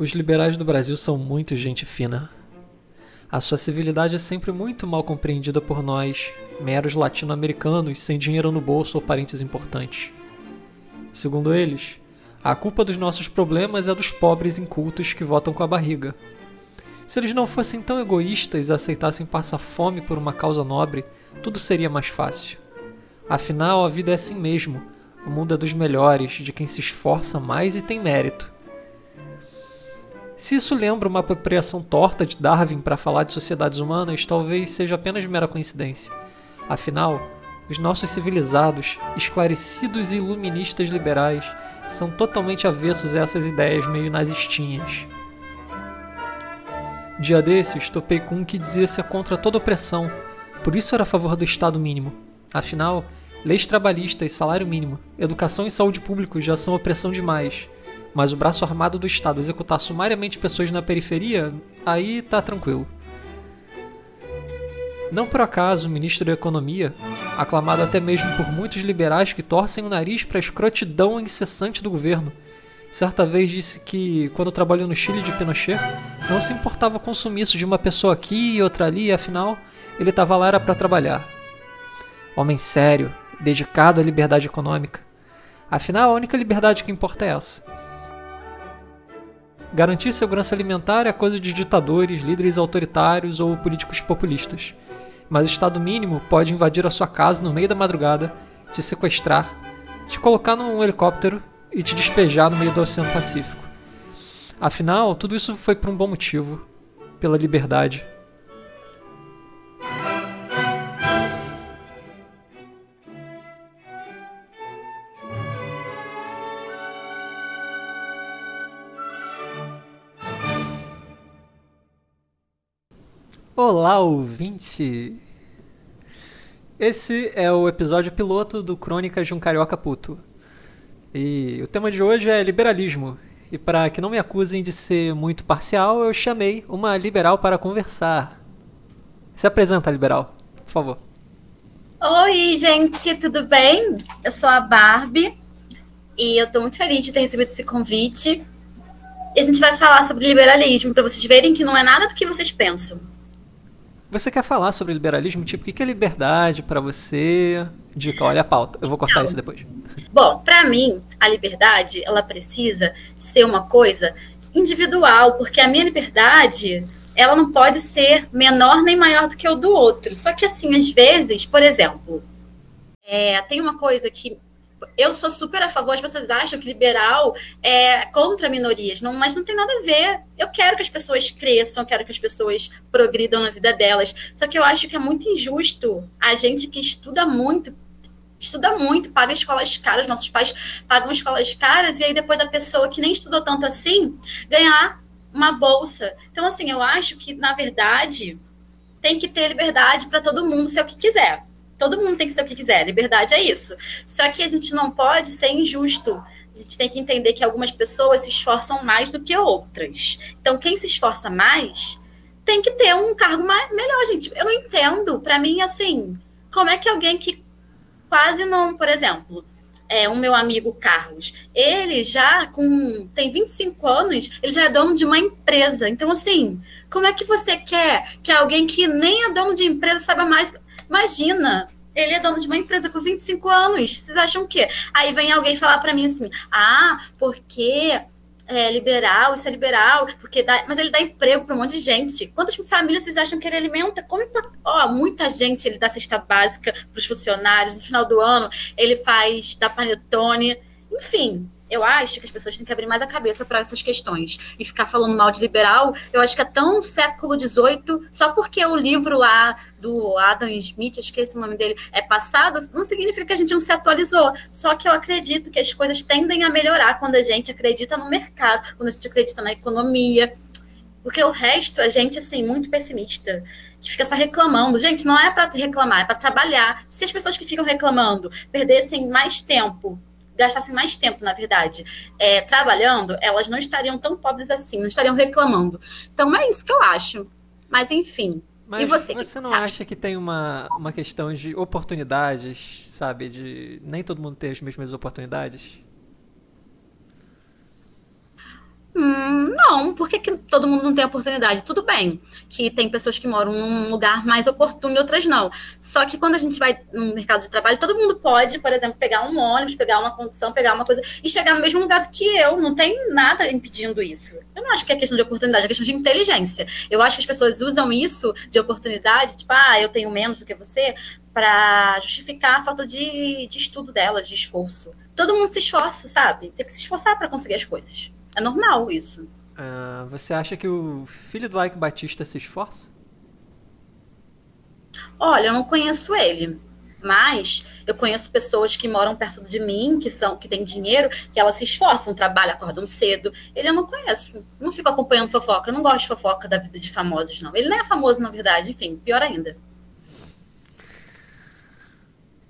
Os liberais do Brasil são muito gente fina. A sua civilidade é sempre muito mal compreendida por nós, meros latino-americanos sem dinheiro no bolso ou parentes importantes. Segundo eles, a culpa dos nossos problemas é dos pobres incultos que votam com a barriga. Se eles não fossem tão egoístas e aceitassem passar fome por uma causa nobre, tudo seria mais fácil. Afinal, a vida é assim mesmo. O mundo é dos melhores, de quem se esforça mais e tem mérito. Se isso lembra uma apropriação torta de Darwin para falar de sociedades humanas, talvez seja apenas mera coincidência. Afinal, os nossos civilizados, esclarecidos e iluministas liberais são totalmente avessos a essas ideias meio nazistinhas. Dia desses, topei com um que dizia ser contra toda opressão, por isso era a favor do Estado mínimo. Afinal, leis trabalhistas, salário mínimo, educação e saúde pública já são opressão demais mas o braço armado do Estado executar sumariamente pessoas na periferia, aí tá tranquilo. Não por acaso o ministro da Economia, aclamado até mesmo por muitos liberais que torcem o nariz para a escrotidão incessante do governo, certa vez disse que, quando trabalhou no Chile de Pinochet, não se importava com o sumiço de uma pessoa aqui e outra ali, e afinal, ele estava lá era para trabalhar. Homem sério, dedicado à liberdade econômica. Afinal, a única liberdade que importa é essa. Garantir segurança alimentar é coisa de ditadores, líderes autoritários ou políticos populistas. Mas o Estado mínimo pode invadir a sua casa no meio da madrugada, te sequestrar, te colocar num helicóptero e te despejar no meio do Oceano Pacífico. Afinal, tudo isso foi por um bom motivo pela liberdade. Olá, ouvinte! Esse é o episódio piloto do Crônicas de um Carioca Puto. E o tema de hoje é liberalismo. E para que não me acusem de ser muito parcial, eu chamei uma liberal para conversar. Se apresenta, liberal, por favor. Oi, gente, tudo bem? Eu sou a Barbie e eu estou muito feliz de ter recebido esse convite. E a gente vai falar sobre liberalismo para vocês verem que não é nada do que vocês pensam. Você quer falar sobre liberalismo? Tipo, o que é liberdade para você? Dica, olha a pauta. Eu vou cortar então, isso depois. Bom, para mim, a liberdade, ela precisa ser uma coisa individual, porque a minha liberdade, ela não pode ser menor nem maior do que o do outro. Só que, assim, às vezes, por exemplo, é, tem uma coisa que eu sou super a favor, as pessoas acham que liberal é contra minorias, não, mas não tem nada a ver. Eu quero que as pessoas cresçam, quero que as pessoas progridam na vida delas. Só que eu acho que é muito injusto a gente que estuda muito, estuda muito, paga escolas caras, nossos pais pagam escolas caras, e aí depois a pessoa que nem estudou tanto assim ganhar uma bolsa. Então, assim, eu acho que, na verdade, tem que ter liberdade para todo mundo ser o que quiser. Todo mundo tem que ser o que quiser, liberdade é isso. Só que a gente não pode ser injusto. A gente tem que entender que algumas pessoas se esforçam mais do que outras. Então, quem se esforça mais tem que ter um cargo mais, melhor, gente. Eu entendo. Para mim, assim, como é que alguém que quase não, por exemplo, é, um meu amigo Carlos, ele já com tem 25 anos, ele já é dono de uma empresa. Então, assim, como é que você quer que alguém que nem é dono de empresa saiba mais Imagina, ele é dono de uma empresa com 25 anos. Vocês acham o quê? Aí vem alguém falar para mim assim: ah, porque é liberal, isso é liberal, porque dá, mas ele dá emprego para um monte de gente. Quantas famílias vocês acham que ele alimenta? Pra, ó, muita gente ele dá cesta básica para os funcionários. No final do ano, ele faz da panetone. Enfim, eu acho que as pessoas têm que abrir mais a cabeça para essas questões. E ficar falando mal de liberal, eu acho que é tão século XVIII, só porque o livro lá do Adam Smith, que esse nome dele, é passado, não significa que a gente não se atualizou. Só que eu acredito que as coisas tendem a melhorar quando a gente acredita no mercado, quando a gente acredita na economia. Porque o resto, a gente, assim, muito pessimista que fica só reclamando. Gente, não é para reclamar, é para trabalhar. Se as pessoas que ficam reclamando perdessem mais tempo gastassem mais tempo, na verdade, é, trabalhando, elas não estariam tão pobres assim, não estariam reclamando. Então é isso que eu acho. Mas enfim. Mas e você? Você não acha que tem uma, uma questão de oportunidades, sabe? De nem todo mundo ter as mesmas oportunidades? Hum, não, por que, que todo mundo não tem oportunidade? Tudo bem que tem pessoas que moram num lugar mais oportuno e outras não. Só que quando a gente vai no mercado de trabalho, todo mundo pode, por exemplo, pegar um ônibus, pegar uma condução, pegar uma coisa e chegar no mesmo lugar que eu. Não tem nada impedindo isso. Eu não acho que é questão de oportunidade, é questão de inteligência. Eu acho que as pessoas usam isso de oportunidade, tipo, ah, eu tenho menos do que você, para justificar a falta de, de estudo delas, de esforço. Todo mundo se esforça, sabe? Tem que se esforçar para conseguir as coisas. É normal isso. Uh, você acha que o filho do Ike Batista se esforça? Olha, eu não conheço ele. Mas eu conheço pessoas que moram perto de mim, que são que têm dinheiro, que elas se esforçam, trabalham, acordam cedo. Ele eu não conheço. Não fico acompanhando fofoca. Eu não gosto de fofoca da vida de famosos, não. Ele nem é famoso, na verdade. Enfim, pior ainda.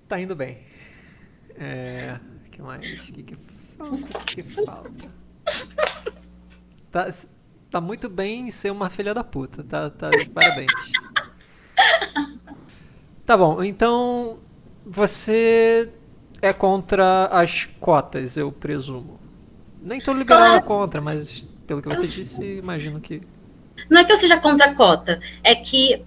Tá indo bem. É. O que mais? O que, que falta? Que falta? Tá, tá muito bem ser uma filha da puta. Tá, tá parabéns. Tá bom, então você é contra as cotas, eu presumo. Nem todo liberal é contra, mas pelo que você eu disse, imagino que. Não é que eu seja contra a cota, é que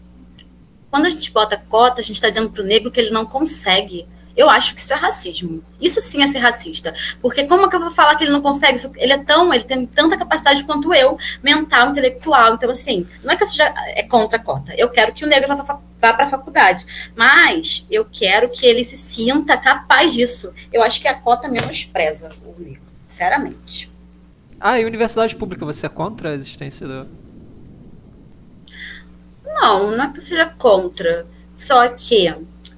quando a gente bota cota, a gente está dizendo para o negro que ele não consegue. Eu acho que isso é racismo. Isso sim é ser racista. Porque como é que eu vou falar que ele não consegue? Ele é tão, ele tem tanta capacidade quanto eu, mental, intelectual. Então, assim, não é que eu seja é contra a cota. Eu quero que o negro vá, vá para a faculdade. Mas eu quero que ele se sinta capaz disso. Eu acho que a cota menospreza o negro, sinceramente. Ah, e universidade pública, você é contra a existência do, não, não é que eu seja contra. Só que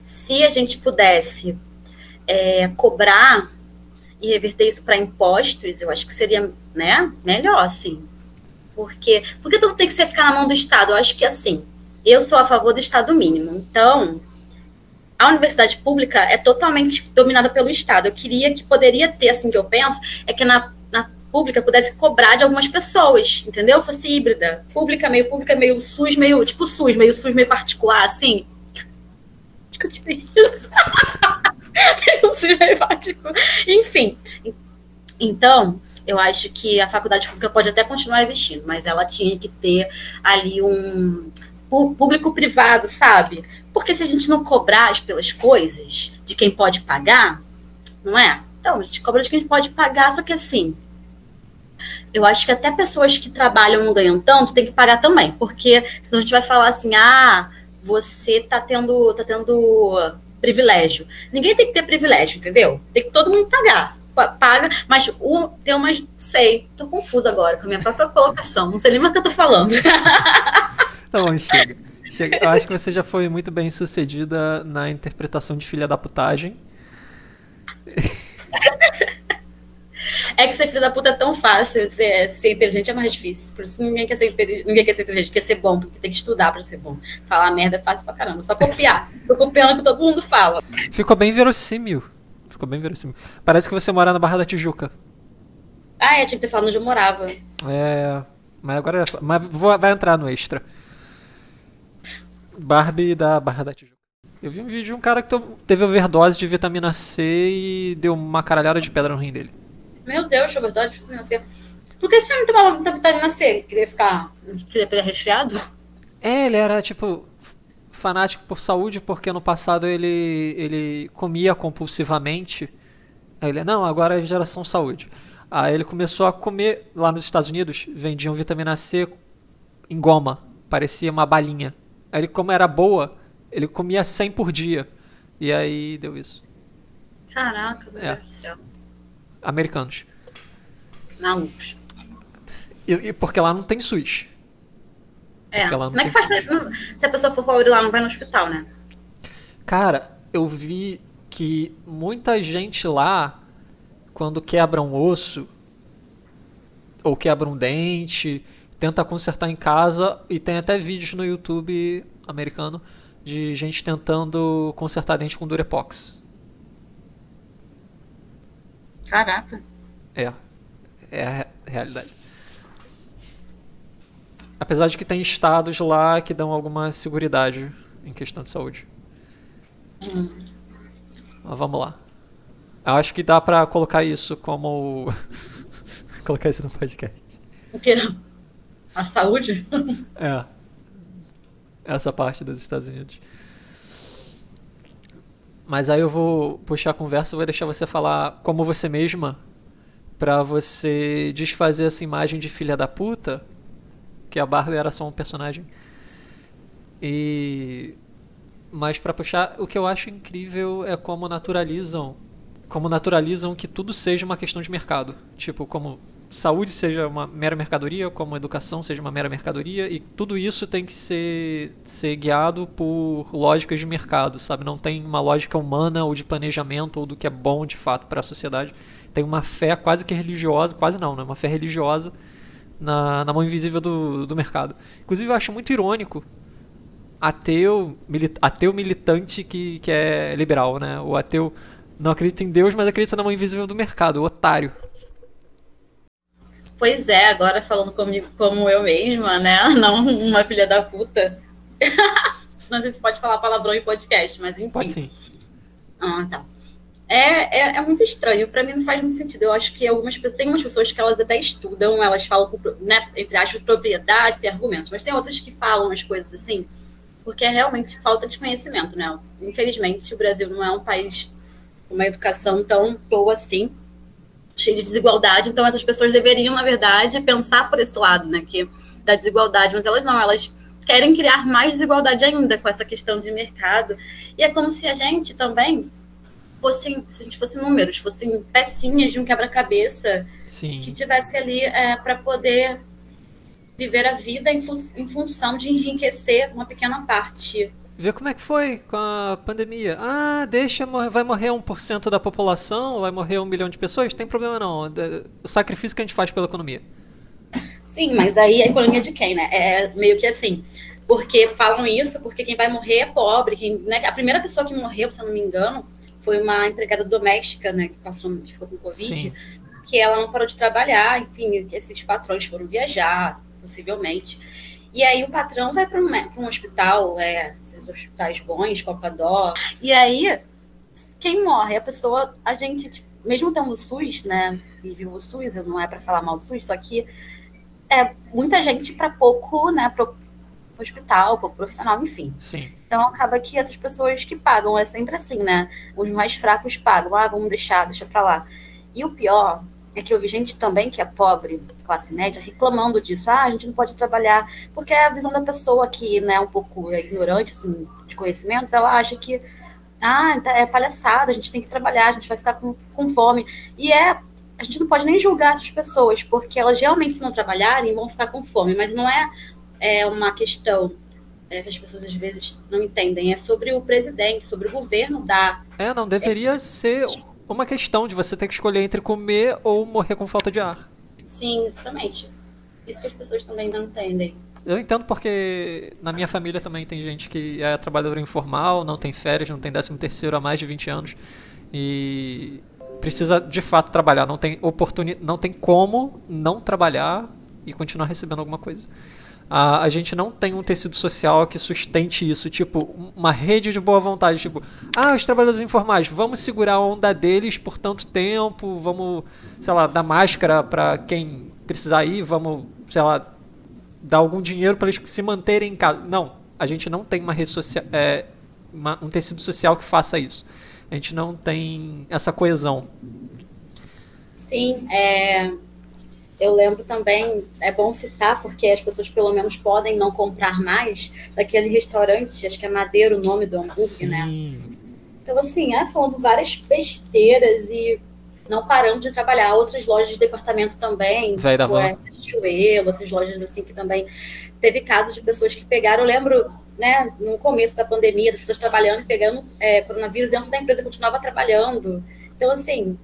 se a gente pudesse é, cobrar e reverter isso para impostos, eu acho que seria né, melhor, assim. Porque, porque tudo tem que ser ficar na mão do Estado. Eu acho que assim, eu sou a favor do Estado mínimo. Então, a universidade pública é totalmente dominada pelo Estado. Eu queria que poderia ter, assim, que eu penso, é que na pública pudesse cobrar de algumas pessoas, entendeu? Fosse híbrida. Pública, meio pública, meio SUS, meio tipo SUS, meio SUS, meio particular, assim. Discutir isso. Enfim. Então, eu acho que a faculdade pública pode até continuar existindo, mas ela tinha que ter ali um público-privado, sabe? Porque se a gente não cobrar pelas coisas de quem pode pagar, não é? Então, a gente cobra de quem pode pagar, só que assim, eu acho que até pessoas que trabalham não ganham tanto tem que pagar também, porque senão a gente vai falar assim, ah, você tá tendo, tá tendo privilégio. Ninguém tem que ter privilégio, entendeu? Tem que todo mundo pagar. Paga, mas o tem umas. Sei, tô confusa agora com a minha própria colocação. Não sei nem mais o que eu tô falando. Tá bom, chega. chega. Eu acho que você já foi muito bem sucedida na interpretação de filha da putagem. É que ser filho da puta é tão fácil, ser, ser inteligente é mais difícil. Por isso ninguém quer ser inteligente, ninguém quer ser inteligente, quer ser bom, porque tem que estudar pra ser bom. Falar merda é fácil pra caramba, só copiar. Tô copiando o que todo mundo fala. Ficou bem verossímil. Ficou bem verossímil. Parece que você mora na Barra da Tijuca. Ah, é, tinha que ter falado onde eu morava. É. Mas agora. Mas vou, vai entrar no extra. Barbie da Barra da Tijuca. Eu vi um vídeo de um cara que teve overdose de vitamina C e deu uma caralhada de pedra no rim dele. Meu Deus, overdose de vitamina C. Por que você não tomava muita vitamina C? Ele queria ficar. queria pegar recheado? É, ele era tipo fanático por saúde porque no passado ele, ele comia compulsivamente. Aí ele, não, agora é geração saúde. Aí ele começou a comer lá nos Estados Unidos, vendiam vitamina C em goma, parecia uma balinha. Aí ele, como era boa, ele comia 100 por dia. E aí deu isso. Caraca, meu é. Deus do céu americanos. Malucos. E, e porque lá não tem SUS. É. Como é que faz pra, se a pessoa for pobre lá, não vai no hospital, né? Cara, eu vi que muita gente lá, quando quebra um osso, ou quebra um dente, tenta consertar em casa, e tem até vídeos no YouTube americano de gente tentando consertar dente com Durepox. Caraca. É. É a realidade. Apesar de que tem estados lá que dão alguma seguridade em questão de saúde. Hum. Mas vamos lá. Eu acho que dá pra colocar isso como. colocar isso no podcast. O que não? A saúde? É. Essa parte dos Estados Unidos. Mas aí eu vou puxar a conversa, vou deixar você falar como você mesma para você desfazer essa imagem de filha da puta, que a Barbie era só um personagem. E mas para puxar, o que eu acho incrível é como naturalizam, como naturalizam que tudo seja uma questão de mercado. Tipo, como saúde seja uma mera mercadoria, como educação seja uma mera mercadoria, e tudo isso tem que ser, ser guiado por lógicas de mercado, sabe? Não tem uma lógica humana ou de planejamento ou do que é bom de fato para a sociedade. Tem uma fé quase que religiosa, quase não, né? Uma fé religiosa na, na mão invisível do, do mercado. Inclusive, eu acho muito irônico ateu, ateu militante que, que é liberal, né? O ateu não acredita em Deus, mas acredita na mão invisível do mercado, o otário. Pois é, agora falando comigo como eu mesma, né? Não uma filha da puta. não sei se pode falar palavrão em podcast, mas enfim. Pode sim. Ah, tá. É, é, é, muito estranho, para mim não faz muito sentido. Eu acho que algumas tem umas pessoas que elas até estudam, elas falam, com, né, entre aspas, propriedade, tem argumentos, mas tem outras que falam as coisas assim, porque é realmente falta de conhecimento, né? Infelizmente, o Brasil não é um país com uma educação tão boa assim, cheio de desigualdade, então essas pessoas deveriam, na verdade, pensar por esse lado, né, que da desigualdade, mas elas não, elas querem criar mais desigualdade ainda com essa questão de mercado. E é como se a gente também fossem, se a gente fosse números, fossem pecinhas de um quebra-cabeça que tivesse ali é, para poder viver a vida em, fun em função de enriquecer uma pequena parte Ver como é que foi com a pandemia. Ah, deixa, vai morrer 1% da população, vai morrer um milhão de pessoas? Tem problema não. O sacrifício que a gente faz pela economia. Sim, mas aí a economia de quem, né? É meio que assim. Porque falam isso, porque quem vai morrer é pobre. Quem, né? A primeira pessoa que morreu, se eu não me engano, foi uma empregada doméstica, né, que passou, que ficou com Covid, Sim. que ela não parou de trabalhar, enfim, esses patrões foram viajar, possivelmente. E aí o patrão vai para um, um, hospital, é, hospitais bons, Copadó, e aí quem morre? A pessoa, a gente, tipo, mesmo tendo o SUS, né, e vivo o SUS, não é para falar mal do SUS, só que é muita gente para pouco, né, pro hospital, pouco profissional, enfim. Sim. Então acaba que essas pessoas que pagam, é sempre assim, né? Os mais fracos pagam, ah, vamos deixar, deixa pra lá. E o pior é que eu vi gente também que é pobre, classe média, reclamando disso. Ah, a gente não pode trabalhar, porque é a visão da pessoa que né, é um pouco ignorante assim, de conhecimentos, ela acha que ah, tá, é palhaçada, a gente tem que trabalhar, a gente vai ficar com, com fome. E é, a gente não pode nem julgar essas pessoas, porque elas realmente, se não trabalharem, vão ficar com fome, mas não é, é uma questão é, que as pessoas às vezes não entendem. É sobre o presidente, sobre o governo da. É, não deveria é, ser uma questão de você ter que escolher entre comer ou morrer com falta de ar. Sim, exatamente. Isso que as pessoas também não entendem. Eu entendo porque na minha família também tem gente que é trabalhador informal, não tem férias, não tem 13 terceiro há mais de 20 anos e precisa de fato trabalhar, não tem oportunidade, não tem como não trabalhar e continuar recebendo alguma coisa a, a gente não tem um tecido social que sustente isso, tipo, uma rede de boa vontade, tipo, ah, os trabalhadores informais, vamos segurar a onda deles por tanto tempo, vamos, sei lá, dar máscara para quem precisar ir, vamos, sei lá, dar algum dinheiro para eles se manterem em casa. Não, a gente não tem uma rede social, é, uma, um tecido social que faça isso. A gente não tem essa coesão. Sim, é, eu lembro também, é bom citar, porque as pessoas pelo menos podem não comprar mais, daquele restaurante, acho que é Madeira o nome do hambúrguer, né? Sim. né? Então, assim, é, falando várias besteiras e não parando de trabalhar. Outras lojas de departamento também, Véi tipo, é, Chuelo, essas lojas assim que também teve casos de pessoas que pegaram, eu lembro, né, no começo da pandemia, das pessoas trabalhando e pegando é, coronavírus dentro da empresa, continuava trabalhando. Então, assim,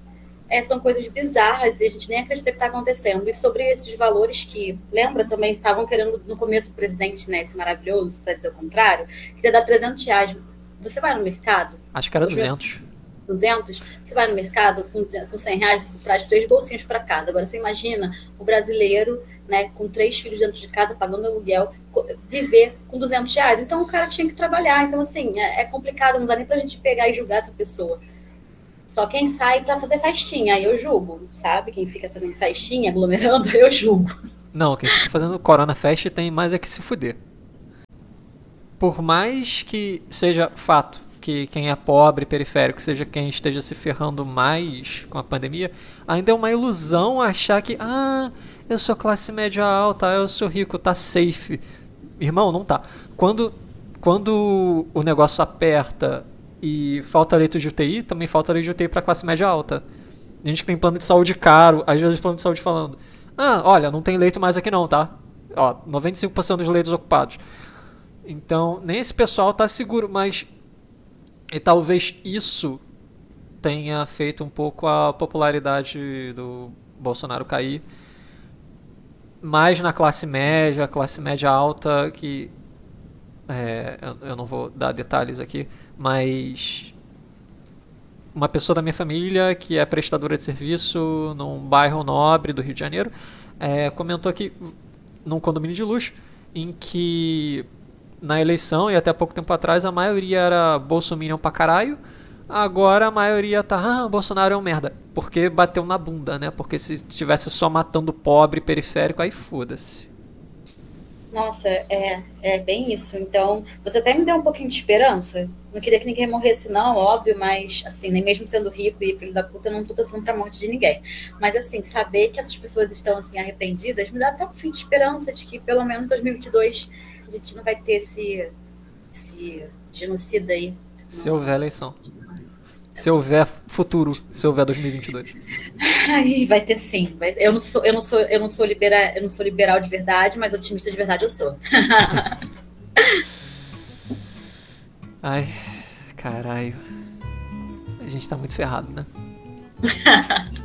é, são coisas bizarras e a gente nem acredita que está acontecendo. E sobre esses valores que, lembra, também estavam querendo no começo o presidente, né, esse maravilhoso, para dizer o contrário, queria dar 300 reais. Você vai no mercado? Acho que era 200. 200? Você vai no mercado com, com 100 reais, você traz três bolsinhos para casa. Agora, você imagina o brasileiro, né, com três filhos dentro de casa, pagando aluguel, viver com 200 reais. Então, o cara tinha que trabalhar. Então, assim, é, é complicado, não dá nem para a gente pegar e julgar essa pessoa só quem sai para fazer festinha, aí eu julgo, sabe? Quem fica fazendo festinha, aglomerando, eu julgo. Não, quem está fazendo Corona Fest tem mais é que se fuder. Por mais que seja fato que quem é pobre, periférico, seja quem esteja se ferrando mais com a pandemia, ainda é uma ilusão achar que, ah, eu sou classe média alta, eu sou rico, tá safe. Irmão, não tá. Quando, quando o negócio aperta e falta leito de UTI, também falta leito de UTI para classe média alta. A gente tem plano de saúde caro, às vezes plano de saúde falando, ah, olha, não tem leito mais aqui não, tá? Ó, 95% dos leitos ocupados. Então, nem esse pessoal tá seguro, mas e talvez isso tenha feito um pouco a popularidade do Bolsonaro cair. Mais na classe média, classe média alta, que. É, eu não vou dar detalhes aqui, mas. Uma pessoa da minha família que é prestadora de serviço num bairro nobre do Rio de Janeiro é, comentou aqui num condomínio de luxo em que na eleição e até pouco tempo atrás a maioria era bolsominion pra caralho. Agora a maioria tá, ah, Bolsonaro é um merda. Porque bateu na bunda, né? Porque se estivesse só matando pobre periférico, aí foda-se. Nossa, é, é bem isso. Então, você até me deu um pouquinho de esperança. Não queria que ninguém morresse, não, óbvio, mas, assim, nem mesmo sendo rico e filho da puta, não tô torcendo pra morte de ninguém. Mas, assim, saber que essas pessoas estão, assim, arrependidas, me dá até um fim de esperança de que, pelo menos, 2022 a gente não vai ter esse, esse genocida aí. Se houver eleição. Se houver futuro, se houver 2022. Aí vai ter sim. Eu não sou, eu não sou, eu não sou liberal, eu não sou liberal de verdade, mas otimista de verdade eu sou. Ai, caralho. A gente tá muito ferrado, né?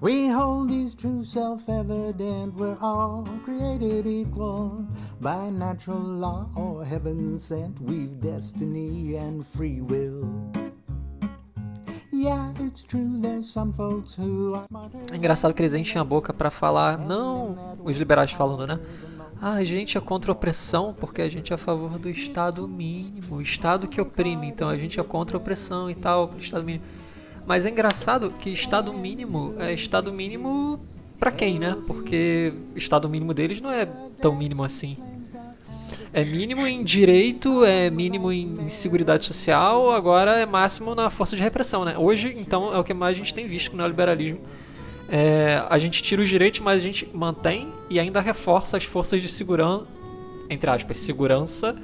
We hold these truths self-evident, we're all created equal by natural law or heaven sent. We've destiny and free will. É engraçado que eles enchem a boca para falar, não os liberais falando, né? Ah, a gente é contra a opressão porque a gente é a favor do Estado mínimo, o Estado que oprime, então a gente é contra a opressão e tal, Estado mínimo. Mas é engraçado que estado mínimo é estado mínimo para quem, né? Porque o estado mínimo deles não é tão mínimo assim. É mínimo em direito, é mínimo em seguridade social, agora é máximo na força de repressão, né? Hoje, então, é o que mais a gente tem visto no neoliberalismo. É, a gente tira os direitos, mas a gente mantém e ainda reforça as forças de segurança, entre aspas, segurança,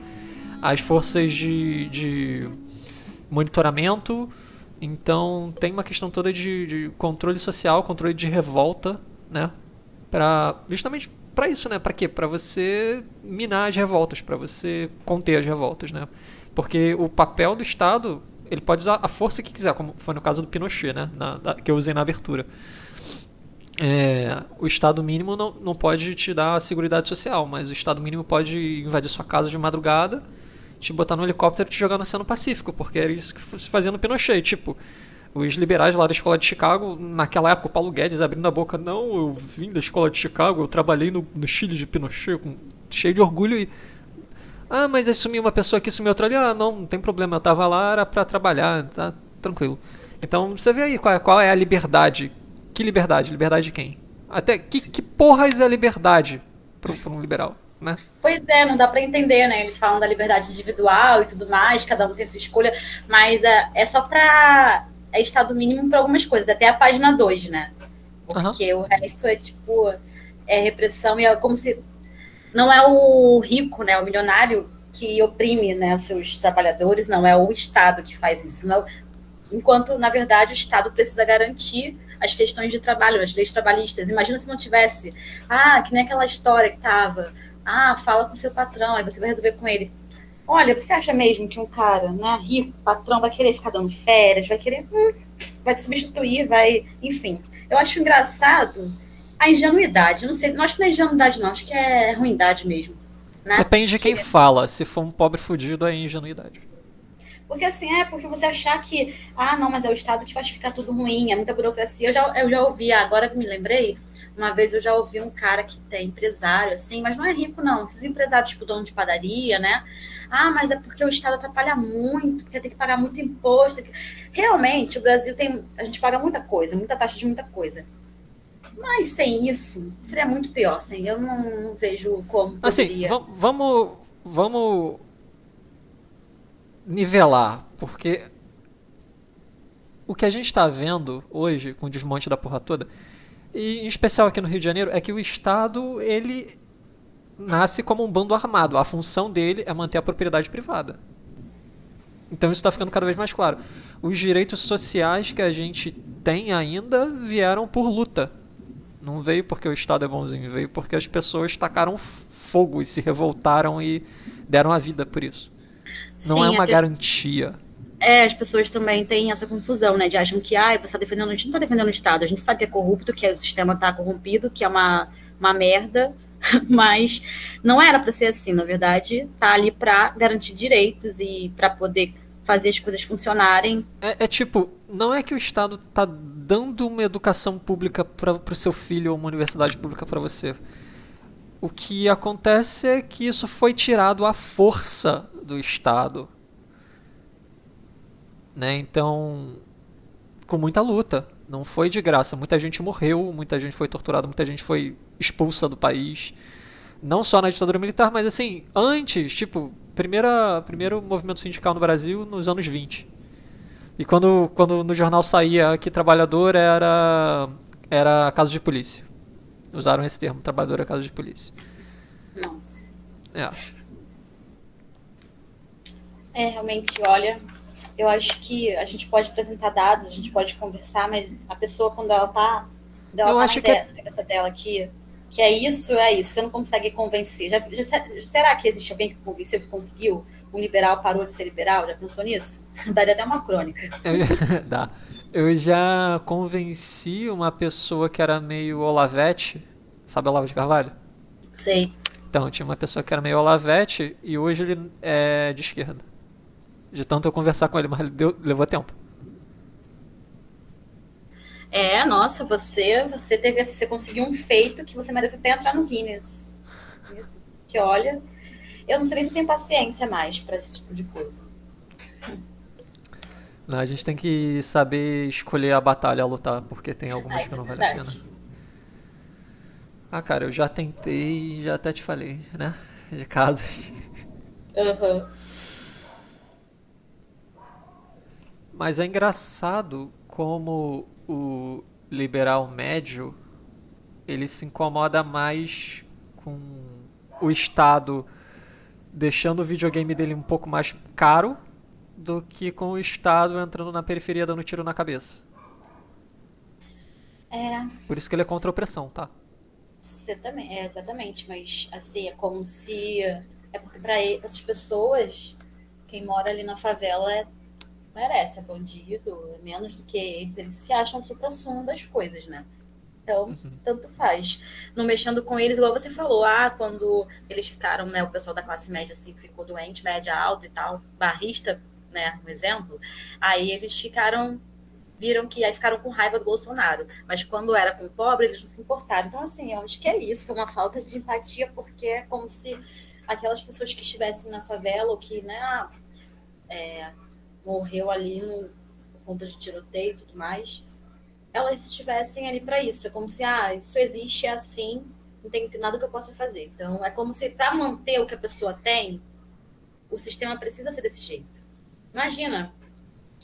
as forças de, de monitoramento, então tem uma questão toda de, de controle social, controle de revolta, né? Para justamente para isso, né? Para quê? Para você minar as revoltas, para você conter as revoltas, né? Porque o papel do Estado, ele pode usar a força que quiser, como foi no caso do Pinochet, né? Na, da, que eu usei na abertura. É, o Estado mínimo não, não pode te dar a segurança social, mas o Estado mínimo pode invadir sua casa de madrugada te botar no helicóptero e te jogar no Oceano Pacífico, porque era isso que se fazia no Pinochet. Tipo, os liberais lá da escola de Chicago, naquela época, o Paulo Guedes abrindo a boca, não, eu vim da escola de Chicago, eu trabalhei no, no Chile de Pinochet, com, cheio de orgulho e. Ah, mas aí sumiu uma pessoa aqui, sumiu outra ali. Ah, não, não tem problema, eu tava lá, era pra trabalhar, tá tranquilo. Então você vê aí qual é, qual é a liberdade. Que liberdade? Liberdade de quem? Até que, que porras é liberdade para um liberal? né? Pois é, não dá para entender, né? Eles falam da liberdade individual e tudo mais, cada um tem sua escolha, mas é, é só para é estado mínimo para algumas coisas, até a página 2, né? Porque uhum. o resto é tipo é repressão e é como se não é o rico, né, o milionário que oprime, né, os seus trabalhadores, não é o Estado que faz isso. Não, enquanto na verdade o Estado precisa garantir as questões de trabalho, as leis trabalhistas. Imagina se não tivesse, ah, que nem aquela história que tava ah, fala com seu patrão, aí você vai resolver com ele. Olha, você acha mesmo que um cara, né, rico, patrão, vai querer ficar dando férias, vai querer, hum, vai te substituir, vai, enfim. Eu acho engraçado a ingenuidade. Não sei, não acho que não é ingenuidade, não, acho que é ruindade mesmo. Né? Depende de quem fala. Se for um pobre fudido, é ingenuidade. Porque assim, é porque você achar que, ah, não, mas é o Estado que faz ficar tudo ruim, é muita burocracia. Eu já, eu já ouvi, agora que me lembrei, Uma vez eu já ouvi um cara que tem empresário, assim, mas não é rico, não. Esses empresários, tipo, dono de padaria, né? Ah, mas é porque o Estado atrapalha muito, porque tem que pagar muito imposto. Realmente, o Brasil tem. A gente paga muita coisa, muita taxa de muita coisa. Mas sem isso, seria muito pior. Sem, eu não, não vejo como poderia. Assim, vamos, vamos nivelar, porque o que a gente está vendo hoje com o desmonte da porra toda, e em especial aqui no Rio de Janeiro, é que o Estado ele nasce como um bando armado. A função dele é manter a propriedade privada. Então isso está ficando cada vez mais claro. Os direitos sociais que a gente tem ainda vieram por luta. Não veio porque o Estado é bonzinho, veio porque as pessoas tacaram fogo e se revoltaram e deram a vida por isso. Não é Sim, é uma garantia. É, as pessoas também têm essa confusão, né? De acham que, ah, você está defendendo. A gente não está defendendo o Estado, a gente sabe que é corrupto, que o sistema está corrompido, que é uma, uma merda, mas não era para ser assim, na verdade, tá ali para garantir direitos e para poder fazer as coisas funcionarem. É, é, tipo, não é que o Estado tá dando uma educação pública para o seu filho ou uma universidade pública para você. O que acontece é que isso foi tirado à força do Estado. Né? Então, com muita luta. Não foi de graça. Muita gente morreu, muita gente foi torturada, muita gente foi expulsa do país. Não só na ditadura militar, mas assim, antes, tipo, primeira, primeiro movimento sindical no Brasil nos anos 20. E quando, quando no jornal saía que trabalhador era, era caso de polícia. Usaram esse termo, trabalhador é caso de polícia. Nossa. É. É, realmente, olha, eu acho que a gente pode apresentar dados, a gente pode conversar, mas a pessoa, quando ela tá. Quando ela eu tá acho que é essa tela aqui, que é isso, é isso, você não consegue convencer. Já, já, será que existe alguém que convenceu, que conseguiu? Um liberal parou de ser liberal? Já pensou nisso? Daria até uma crônica. Dá. Eu já convenci uma pessoa que era meio Olavete, sabe Olavo de Carvalho? Sei. Então, tinha uma pessoa que era meio Olavete e hoje ele é de esquerda. De tanto eu conversar com ele, mas deu, levou tempo. É, nossa, você, você teve, você conseguiu um feito que você merece até entrar no Guinness. Que olha, eu não sei nem se tem paciência mais para esse tipo de coisa. Não, a gente tem que saber escolher a batalha a lutar, porque tem algumas ah, que não é vale a pena. Ah, cara, eu já tentei, já até te falei, né? De casos. Uhum. Mas é engraçado como o liberal médio ele se incomoda mais com o Estado deixando o videogame dele um pouco mais caro do que com o Estado entrando na periferia dando tiro na cabeça. É. Por isso que ele é contra a opressão, tá? Você também, é, exatamente. Mas, assim, é como se. É porque para essas pessoas, quem mora ali na favela é merece, é bandido, é menos do que eles, eles se acham supra-sumo das coisas, né? Então, uhum. tanto faz. Não mexendo com eles, igual você falou, ah, quando eles ficaram, né, o pessoal da classe média, assim, ficou doente, média alta e tal, barrista, né, um exemplo, aí eles ficaram, viram que aí ficaram com raiva do Bolsonaro, mas quando era com o pobre, eles não se importaram. Então, assim, eu acho que é isso, uma falta de empatia, porque é como se aquelas pessoas que estivessem na favela, ou que, né, é, morreu ali no, por conta de tiroteio e tudo mais, elas estivessem ali para isso. É como se, ah, isso existe, é assim, não tem nada que eu possa fazer. Então, é como se para manter o que a pessoa tem, o sistema precisa ser desse jeito. Imagina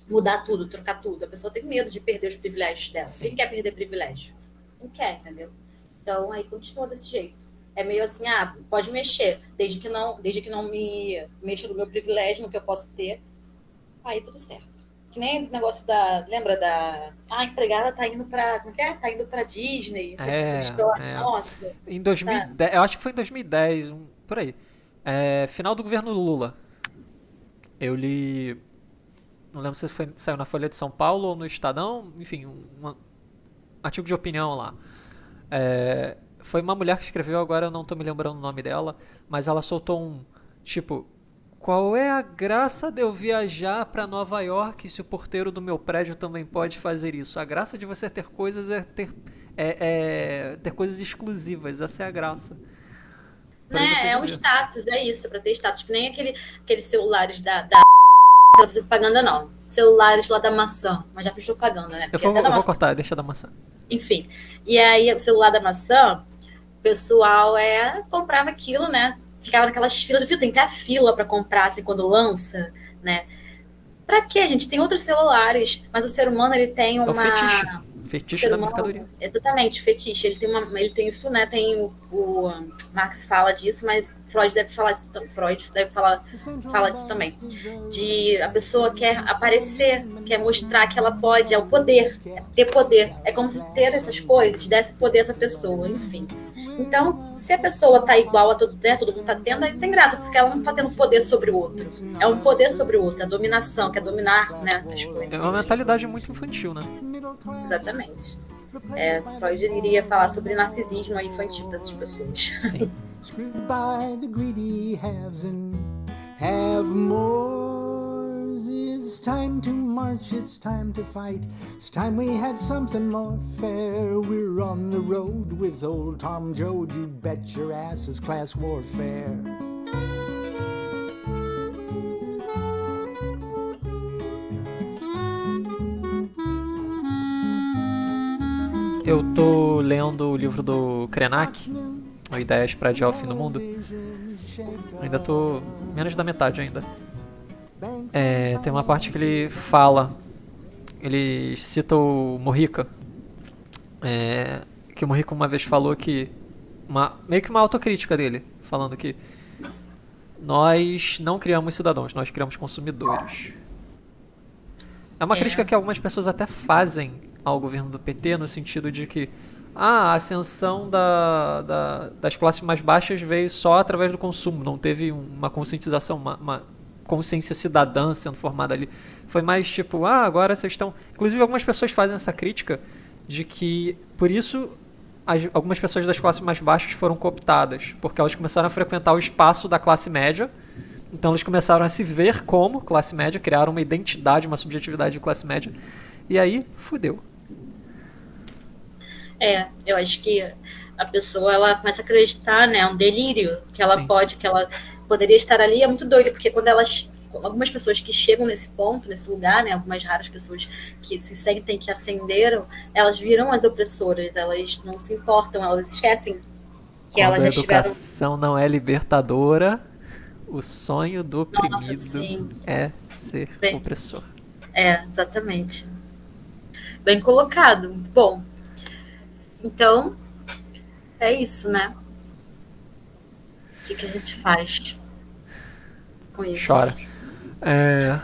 mudar tudo, trocar tudo. A pessoa tem medo de perder os privilégios dela. Sim. Quem quer perder privilégio? Não quer, entendeu? Então, aí continua desse jeito. É meio assim, ah, pode mexer, desde que não, desde que não me mexa no meu privilégio, no que eu posso ter, aí tudo certo. Que nem o negócio da. Lembra da. Ah, a empregada tá indo pra. Como é? Tá indo pra Disney. É, essa história. É. Nossa. Em 2010, tá. eu acho que foi em 2010, um, por aí. É, final do governo Lula. Eu li. Não lembro se foi, saiu na Folha de São Paulo ou no Estadão, enfim, um, um artigo de opinião lá. É, foi uma mulher que escreveu, agora eu não tô me lembrando o nome dela, mas ela soltou um. Tipo, qual é a graça de eu viajar para Nova York se o porteiro do meu prédio também pode fazer isso? A graça de você ter coisas é ter é, é ter coisas exclusivas, essa é a graça. Né? É um status, é isso, para ter status. Que nem aquele, aqueles celulares da, da pra fazer propaganda, não. Celulares lá da maçã. Mas já fiz propaganda, né? eu vou, eu vou cortar, deixa da maçã. Enfim. E aí, o celular da maçã, o pessoal é, comprava aquilo, né? Ficava naquelas filas. Tem até fila para comprar, assim, quando lança, né? Pra quê, gente? Tem outros celulares, mas o ser humano, ele tem uma... É o fetiche. Fetiche da mercadoria. Exatamente, fetiche. Ele tem, uma, ele tem isso, né? Tem o, o Marx fala disso, mas Freud deve falar disso, Freud deve falar fala disso também. De a pessoa quer aparecer, quer mostrar que ela pode, é o poder, é ter poder. É como se ter essas coisas desse poder a essa pessoa, enfim. Então, se a pessoa tá igual a todo, né, todo mundo tá tendo, aí tem graça, porque ela não tá tendo poder sobre o outro. É um poder sobre o outro, é a dominação, que é dominar né, as coisas. É uma mentalidade muito infantil, né? Exatamente. É, Freud iria falar sobre narcisismo infantil dessas pessoas. Sim. Time to march, it's time to fight. It's time we had something more fair. We're on the road with old Tom Joad. You bet your ass is class warfare. Eu tô lendo o livro do Krenak, Ideias para Adiar o Fim do Mundo. Ainda tô menos da metade ainda. É, tem uma parte que ele fala, ele cita o Morrica, é, que o Morrica uma vez falou que, uma, meio que uma autocrítica dele, falando que nós não criamos cidadãos, nós criamos consumidores. É uma é. crítica que algumas pessoas até fazem ao governo do PT, no sentido de que ah, a ascensão da, da, das classes mais baixas veio só através do consumo, não teve uma conscientização, uma, uma consciência cidadã sendo formada ali. Foi mais tipo, ah, agora vocês estão. Inclusive, algumas pessoas fazem essa crítica de que, por isso, as, algumas pessoas das classes mais baixas foram cooptadas, porque elas começaram a frequentar o espaço da classe média. Então, eles começaram a se ver como classe média, criaram uma identidade, uma subjetividade de classe média. E aí, fudeu. É, eu acho que a pessoa ela começa a acreditar, né, é um delírio que ela Sim. pode, que ela poderia estar ali é muito doido, porque quando elas algumas pessoas que chegam nesse ponto, nesse lugar, né, algumas raras pessoas que se sentem que ascenderam, elas viram as opressoras, elas não se importam, elas esquecem que Quando elas já a educação não é libertadora, o sonho do oprimido Nossa, é ser Bem, opressor. É, exatamente. Bem colocado. Bom, então é isso, né? O que, que a gente faz com isso? Chora. É...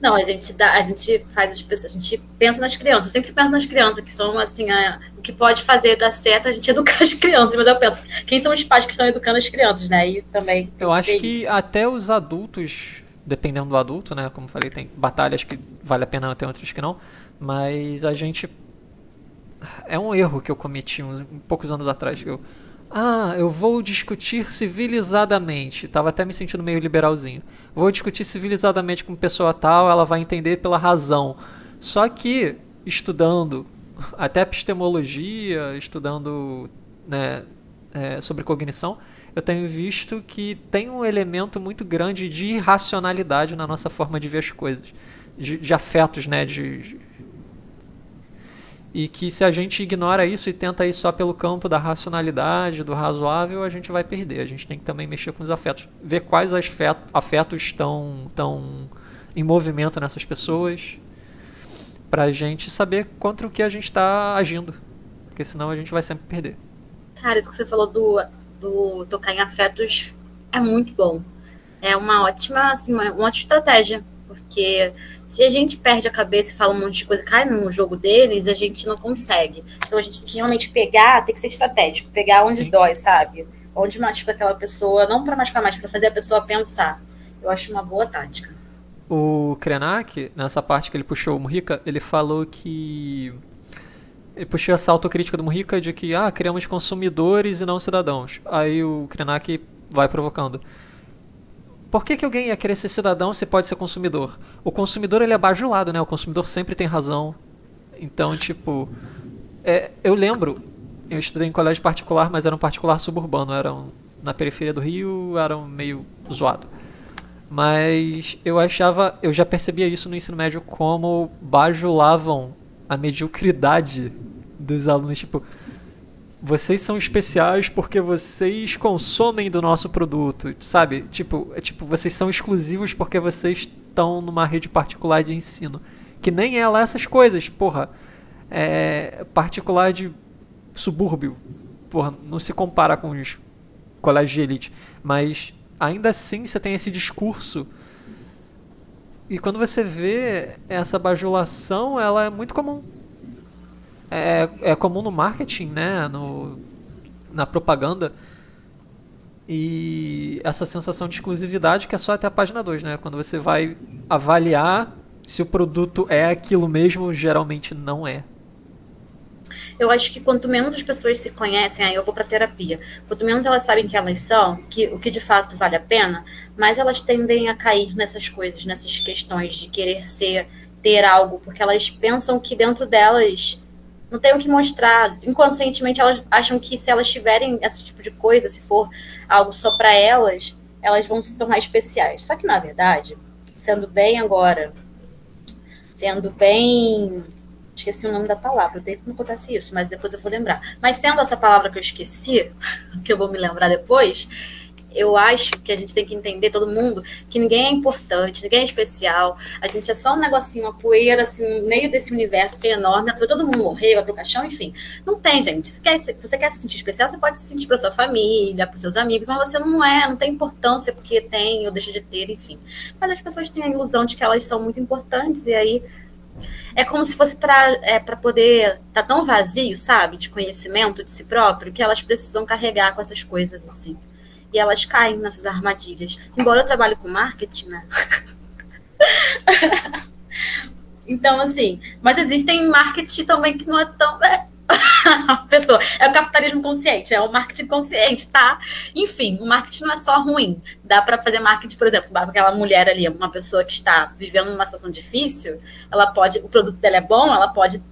Não, a gente dá, a gente faz as pessoas, a gente pensa nas crianças. Eu sempre penso nas crianças, que são assim, a, o que pode fazer dar certo, a gente educar as crianças. Mas eu penso, quem são os pais que estão educando as crianças, né? Aí também. Eu acho que isso. até os adultos, dependendo do adulto, né? Como eu falei, tem batalhas que vale a pena, ter outras que não. Mas a gente é um erro que eu cometi uns poucos anos atrás. Eu ah, eu vou discutir civilizadamente. Tava até me sentindo meio liberalzinho. Vou discutir civilizadamente com pessoa tal, ela vai entender pela razão. Só que, estudando até epistemologia, estudando né, é, sobre cognição, eu tenho visto que tem um elemento muito grande de irracionalidade na nossa forma de ver as coisas. De, de afetos, né? De, e que se a gente ignora isso e tenta ir só pelo campo da racionalidade, do razoável, a gente vai perder. A gente tem que também mexer com os afetos, ver quais afetos estão, estão em movimento nessas pessoas, para a gente saber contra o que a gente está agindo, porque senão a gente vai sempre perder. Cara, isso que você falou do, do tocar em afetos é muito bom. É uma ótima, assim, uma, uma ótima estratégia, porque se a gente perde a cabeça e fala um monte de coisa, cai no jogo deles, a gente não consegue. Então a gente tem que realmente pegar, tem que ser estratégico, pegar onde Sim. dói, sabe? Onde machuca aquela pessoa, não para machucar mais, para fazer a pessoa pensar. Eu acho uma boa tática. O Krenak, nessa parte que ele puxou o Murica, ele falou que. Ele puxou essa autocrítica do Murica de que, ah, criamos consumidores e não cidadãos. Aí o Krenak vai provocando. Por que, que alguém ia querer ser cidadão se pode ser consumidor? O consumidor ele é bajulado, né? O consumidor sempre tem razão. Então, tipo, é, eu lembro, eu estudei em colégio particular, mas era um particular suburbano, eram na periferia do Rio, eram meio zoado. Mas eu achava, eu já percebia isso no ensino médio como bajulavam a mediocridade dos alunos, tipo, vocês são especiais porque vocês consomem do nosso produto, sabe? Tipo, é tipo, vocês são exclusivos porque vocês estão numa rede particular de ensino. Que nem é lá essas coisas, porra. É particular de subúrbio. Porra, não se compara com os colégios de elite. Mas ainda assim você tem esse discurso. E quando você vê essa bajulação, ela é muito comum é, é comum no marketing, né? No, na propaganda. E essa sensação de exclusividade que é só até a página 2, né? Quando você vai avaliar se o produto é aquilo mesmo, geralmente não é. Eu acho que quanto menos as pessoas se conhecem, aí eu vou para terapia. Quanto menos elas sabem que elas são, que o que de fato vale a pena, mais elas tendem a cair nessas coisas, nessas questões de querer ser, ter algo, porque elas pensam que dentro delas não tem o que mostrar. Inconscientemente, elas acham que se elas tiverem esse tipo de coisa, se for algo só para elas, elas vão se tornar especiais. Só que, na verdade, sendo bem agora, sendo bem. Esqueci o nome da palavra, eu tenho que não acontece isso, mas depois eu vou lembrar. Mas sendo essa palavra que eu esqueci, que eu vou me lembrar depois, eu acho que a gente tem que entender, todo mundo, que ninguém é importante, ninguém é especial. A gente é só um negocinho, uma poeira, assim, no meio desse universo que é enorme. Todo mundo morrer, vai pro caixão, enfim. Não tem, gente. Se você quer se sentir especial, você pode se sentir pra sua família, pros seus amigos, mas você não é, não tem importância porque tem ou deixa de ter, enfim. Mas as pessoas têm a ilusão de que elas são muito importantes e aí é como se fosse para é, poder estar tá tão vazio, sabe, de conhecimento de si próprio, que elas precisam carregar com essas coisas assim e elas caem nessas armadilhas. Embora eu trabalhe com marketing, né? então, assim, mas existem marketing também que não é tão. É, pessoa, é o capitalismo consciente, é o marketing consciente, tá? Enfim, o marketing não é só ruim. Dá para fazer marketing, por exemplo, aquela mulher ali, uma pessoa que está vivendo numa situação difícil, ela pode, o produto dela é bom, ela pode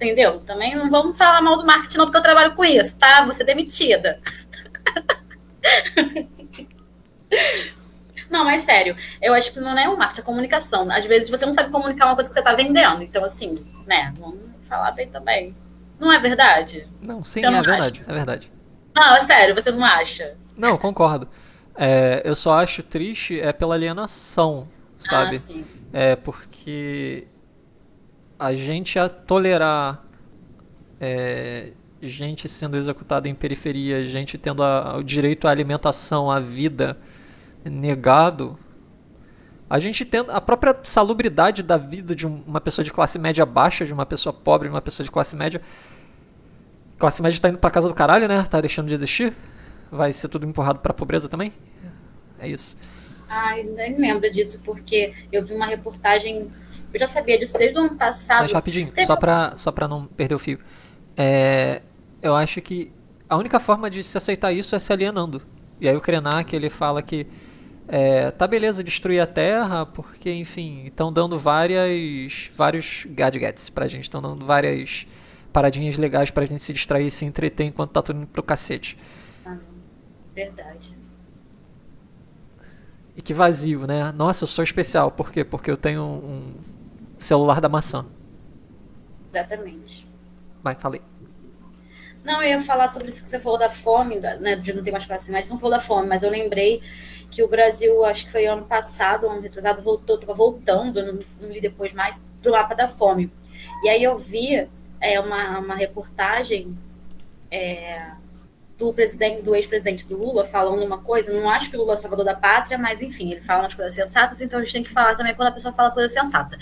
entendeu? Também não vamos falar mal do marketing não, porque eu trabalho com isso, tá? Ser demitida. Não, mas sério, eu acho que não é o marketing, é a comunicação. Às vezes você não sabe comunicar uma coisa que você está vendendo. Então, assim, né, vamos falar bem também. Não é verdade? Não, sim, é verdade, é verdade. Não, é sério, você não acha? Não, concordo. É, eu só acho triste é pela alienação, sabe? Ah, sim. É porque a gente a tolerar é, gente sendo executada em periferia, gente tendo a, o direito à alimentação, à vida negado, a gente tendo a própria salubridade da vida de uma pessoa de classe média baixa, de uma pessoa pobre, de uma pessoa de classe média. Classe média tá indo pra casa do caralho, né? Tá deixando de existir. Vai ser tudo empurrado pra pobreza também. É isso. Ai, nem lembro disso, porque eu vi uma reportagem. Eu já sabia disso desde o ano passado. Mas rapidinho, Teve... só, pra, só pra não perder o fio. É, eu acho que a única forma de se aceitar isso é se alienando. E aí o Krenak ele fala que é, tá beleza destruir a Terra, porque enfim, estão dando várias vários gadgets pra gente, estão dando várias paradinhas legais pra gente se distrair e se entreter enquanto tá tudo indo pro cacete. Ah, verdade. E que vazio, né? Nossa, eu sou especial. Por quê? Porque eu tenho um celular da maçã. Exatamente. Vai, falei. Não, eu ia falar sobre isso que você falou da fome, né, de não ter mais classe média, não falou da fome, mas eu lembrei que o Brasil, acho que foi ano passado, ano retrasado, voltou, estava voltando, não, não li depois mais, para o mapa da fome. E aí eu vi é, uma, uma reportagem é, do presidente, do ex-presidente do Lula falando uma coisa, não acho que o Lula é salvador da pátria, mas enfim, ele fala umas coisas sensatas, então a gente tem que falar também quando a pessoa fala coisa sensata.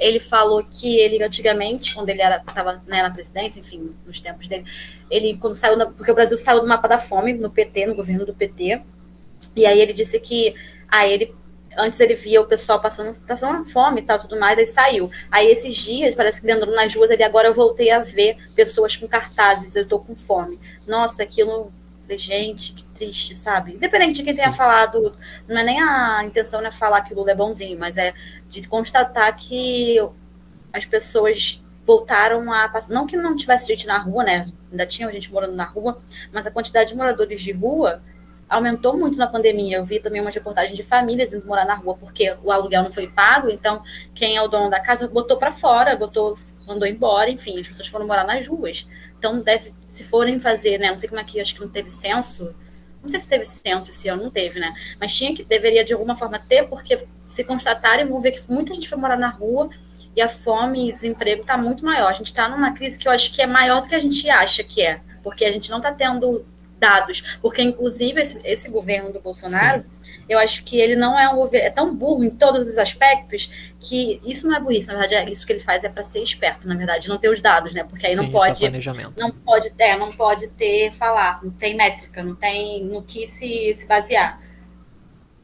Ele falou que ele antigamente, quando ele estava né, na presidência, enfim, nos tempos dele, ele quando saiu, da, porque o Brasil saiu do mapa da fome no PT, no governo do PT, e aí ele disse que ah, ele antes ele via o pessoal passando, passando fome e tal, tudo mais, aí saiu. Aí esses dias, parece que andando nas ruas, ele agora eu voltei a ver pessoas com cartazes, eu tô com fome. Nossa, aquilo, gente, que triste, sabe? Independente de quem Sim. tenha falado, não é nem a intenção não é falar que o Lula é bonzinho, mas é de constatar que as pessoas voltaram a passar. Não que não tivesse gente na rua, né? Ainda tinha gente morando na rua, mas a quantidade de moradores de rua aumentou muito na pandemia. Eu vi também uma reportagem de famílias indo morar na rua porque o aluguel não foi pago, então quem é o dono da casa botou para fora, botou, mandou embora, enfim, as pessoas foram morar nas ruas. Então deve, se forem fazer, né, não sei como é que, acho que não teve censo, não sei se teve censo esse ano, não teve, né? Mas tinha que, deveria de alguma forma ter, porque se constatarem, vão ver que muita gente foi morar na rua e a fome e desemprego está muito maior. A gente está numa crise que eu acho que é maior do que a gente acha que é, porque a gente não está tendo dados, porque inclusive esse, esse governo do Bolsonaro, Sim. eu acho que ele não é um governo, é tão burro em todos os aspectos que isso não é burrice, na verdade é isso que ele faz é para ser esperto, na verdade, não ter os dados, né? Porque aí Sim, não pode, não pode ter, não pode ter falar, não tem métrica, não tem no que se, se basear.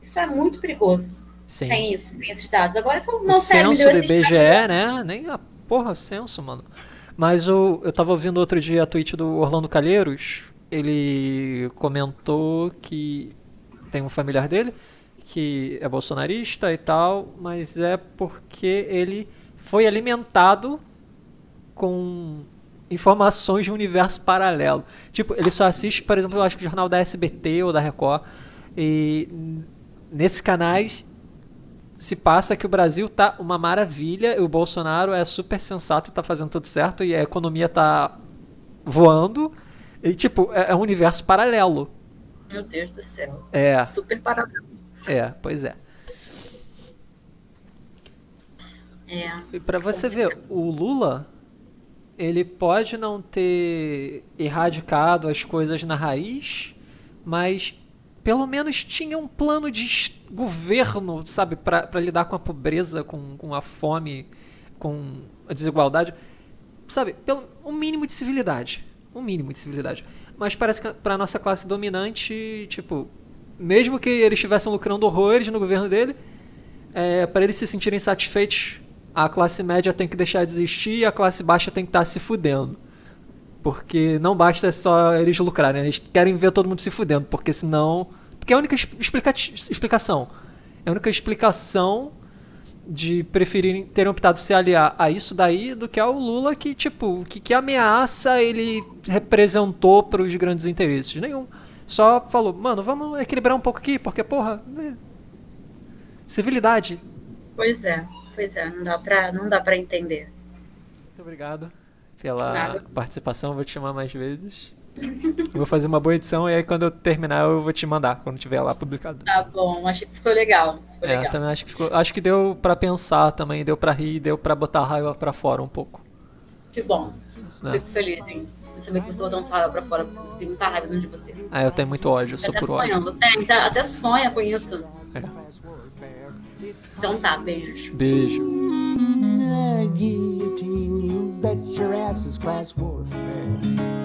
Isso é muito perigoso. Sim. Sem isso, sem esses dados. Agora que o meu cérebro deu do IBGE, né? Nem a porra censo, mano. Mas o, eu tava ouvindo outro dia a tweet do Orlando Calheiros, ele comentou que tem um familiar dele que é bolsonarista e tal, mas é porque ele foi alimentado com informações de um universo paralelo. Tipo, ele só assiste, por exemplo, eu acho que o jornal da SBT ou da Record. E nesses canais se passa que o Brasil tá uma maravilha, e o Bolsonaro é super sensato, tá fazendo tudo certo e a economia tá voando e, tipo, é, é um universo paralelo. Meu Deus do céu. É. Super paralelo. É, pois é. É. E pra você ver, o Lula, ele pode não ter erradicado as coisas na raiz, mas pelo menos tinha um plano de governo, sabe, para lidar com a pobreza, com, com a fome, com a desigualdade. Sabe, pelo um mínimo de civilidade um mínimo de civilidade. Mas parece que para nossa classe dominante, tipo, mesmo que eles estivessem lucrando horrores no governo dele, é, para eles se sentirem satisfeitos, a classe média tem que deixar de existir e a classe baixa tem que estar tá se fudendo. Porque não basta só eles lucrarem, eles querem ver todo mundo se fudendo, porque senão. Porque é a única explica explicação. É a única explicação de preferirem terem optado se aliar a isso daí do que ao Lula que tipo que, que ameaça ele representou para os grandes interesses nenhum só falou mano vamos equilibrar um pouco aqui porque porra né? civilidade pois é pois é não dá para não dá para entender muito obrigado pela Nada. participação vou te chamar mais vezes vou fazer uma boa edição e aí quando eu terminar eu vou te mandar, quando tiver lá publicado. Tá bom, acho que ficou legal. É, legal. também acho que ficou, acho que deu para pensar também, deu para rir, deu para botar a raiva para fora um pouco. Que bom. É. Fico feliz em saber que você botou um raiva pra fora, porque você tem muita raiva dentro de você. Ah, eu tenho muito ódio, eu sou por sonhando. ódio. Tem, tá, até sonha com isso. É. Então tá, beijos. Beijo. guillotine, you bet your ass is class warfare.